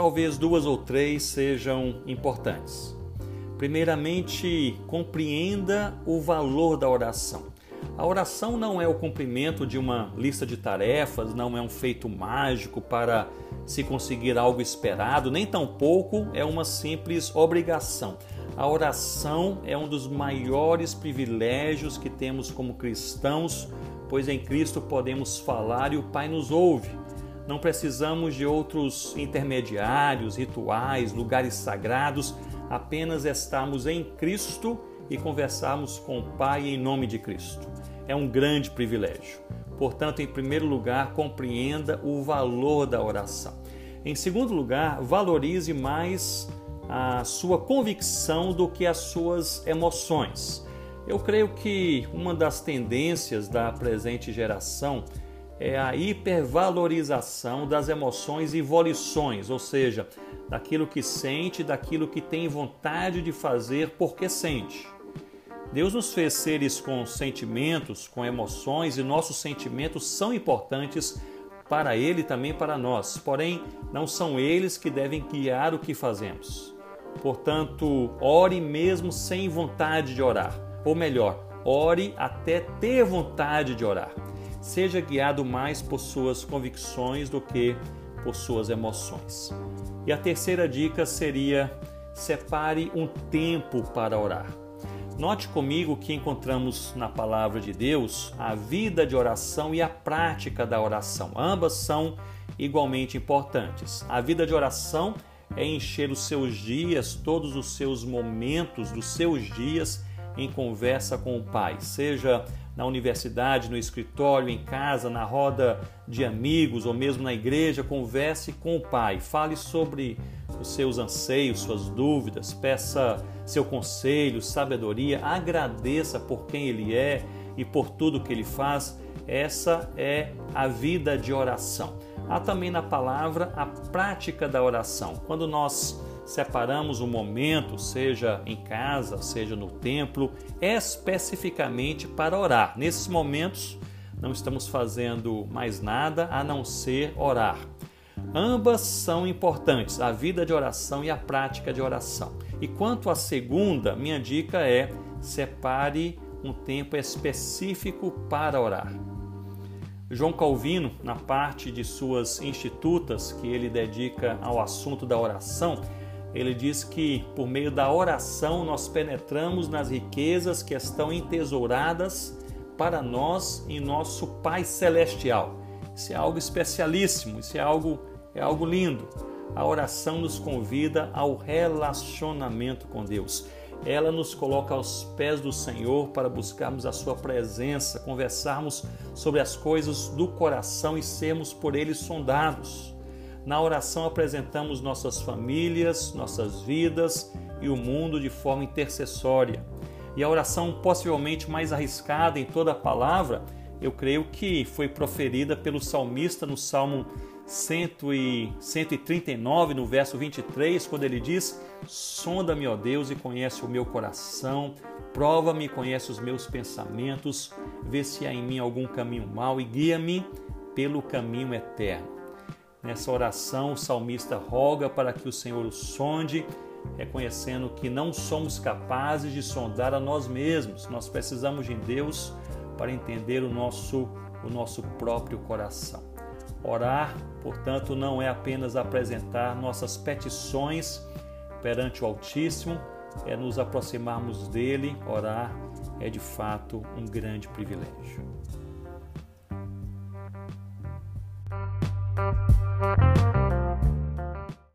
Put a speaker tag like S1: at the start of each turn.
S1: talvez duas ou três sejam importantes. Primeiramente, compreenda o valor da oração. A oração não é o cumprimento de uma lista de tarefas, não é um feito mágico para se conseguir algo esperado, nem tampouco é uma simples obrigação. A oração é um dos maiores privilégios que temos como cristãos, pois em Cristo podemos falar e o Pai nos ouve. Não precisamos de outros intermediários, rituais, lugares sagrados, apenas estarmos em Cristo e conversarmos com o Pai em nome de Cristo. É um grande privilégio. Portanto, em primeiro lugar, compreenda o valor da oração. Em segundo lugar, valorize mais a sua convicção do que as suas emoções. Eu creio que uma das tendências da presente geração é a hipervalorização das emoções e volições, ou seja, daquilo que sente, daquilo que tem vontade de fazer porque sente. Deus nos fez seres com sentimentos, com emoções, e nossos sentimentos são importantes para Ele e também para nós, porém, não são eles que devem guiar o que fazemos. Portanto, ore mesmo sem vontade de orar, ou melhor, ore até ter vontade de orar. Seja guiado mais por suas convicções do que por suas emoções. E a terceira dica seria: separe um tempo para orar. Note comigo que encontramos na palavra de Deus a vida de oração e a prática da oração. Ambas são igualmente importantes. A vida de oração é encher os seus dias, todos os seus momentos dos seus dias em conversa com o Pai, seja na universidade, no escritório, em casa, na roda de amigos ou mesmo na igreja, converse com o Pai, fale sobre os seus anseios, suas dúvidas, peça seu conselho, sabedoria, agradeça por quem Ele é e por tudo que Ele faz. Essa é a vida de oração. Há também na palavra a prática da oração. Quando nós separamos um momento, seja em casa, seja no templo, especificamente para orar. Nesses momentos, não estamos fazendo mais nada a não ser orar. Ambas são importantes, a vida de oração e a prática de oração. E quanto à segunda, minha dica é: separe um tempo específico para orar. João Calvino, na parte de suas institutas que ele dedica ao assunto da oração, ele diz que por meio da oração nós penetramos nas riquezas que estão entesouradas para nós em nosso Pai Celestial. Isso é algo especialíssimo, isso é algo, é algo lindo. A oração nos convida ao relacionamento com Deus. Ela nos coloca aos pés do Senhor para buscarmos a Sua presença, conversarmos sobre as coisas do coração e sermos por Ele sondados. Na oração apresentamos nossas famílias, nossas vidas e o mundo de forma intercessória. E a oração possivelmente mais arriscada em toda a palavra, eu creio que foi proferida pelo salmista no Salmo 139, no verso 23, quando ele diz: Sonda-me, ó Deus, e conhece o meu coração, prova-me conhece os meus pensamentos, vê se há em mim algum caminho mau e guia-me pelo caminho eterno. Nessa oração, o salmista roga para que o Senhor o sonde, reconhecendo que não somos capazes de sondar a nós mesmos. Nós precisamos de Deus para entender o nosso, o nosso próprio coração. Orar, portanto, não é apenas apresentar nossas petições perante o Altíssimo, é nos aproximarmos dele. Orar é de fato um grande privilégio. Bye.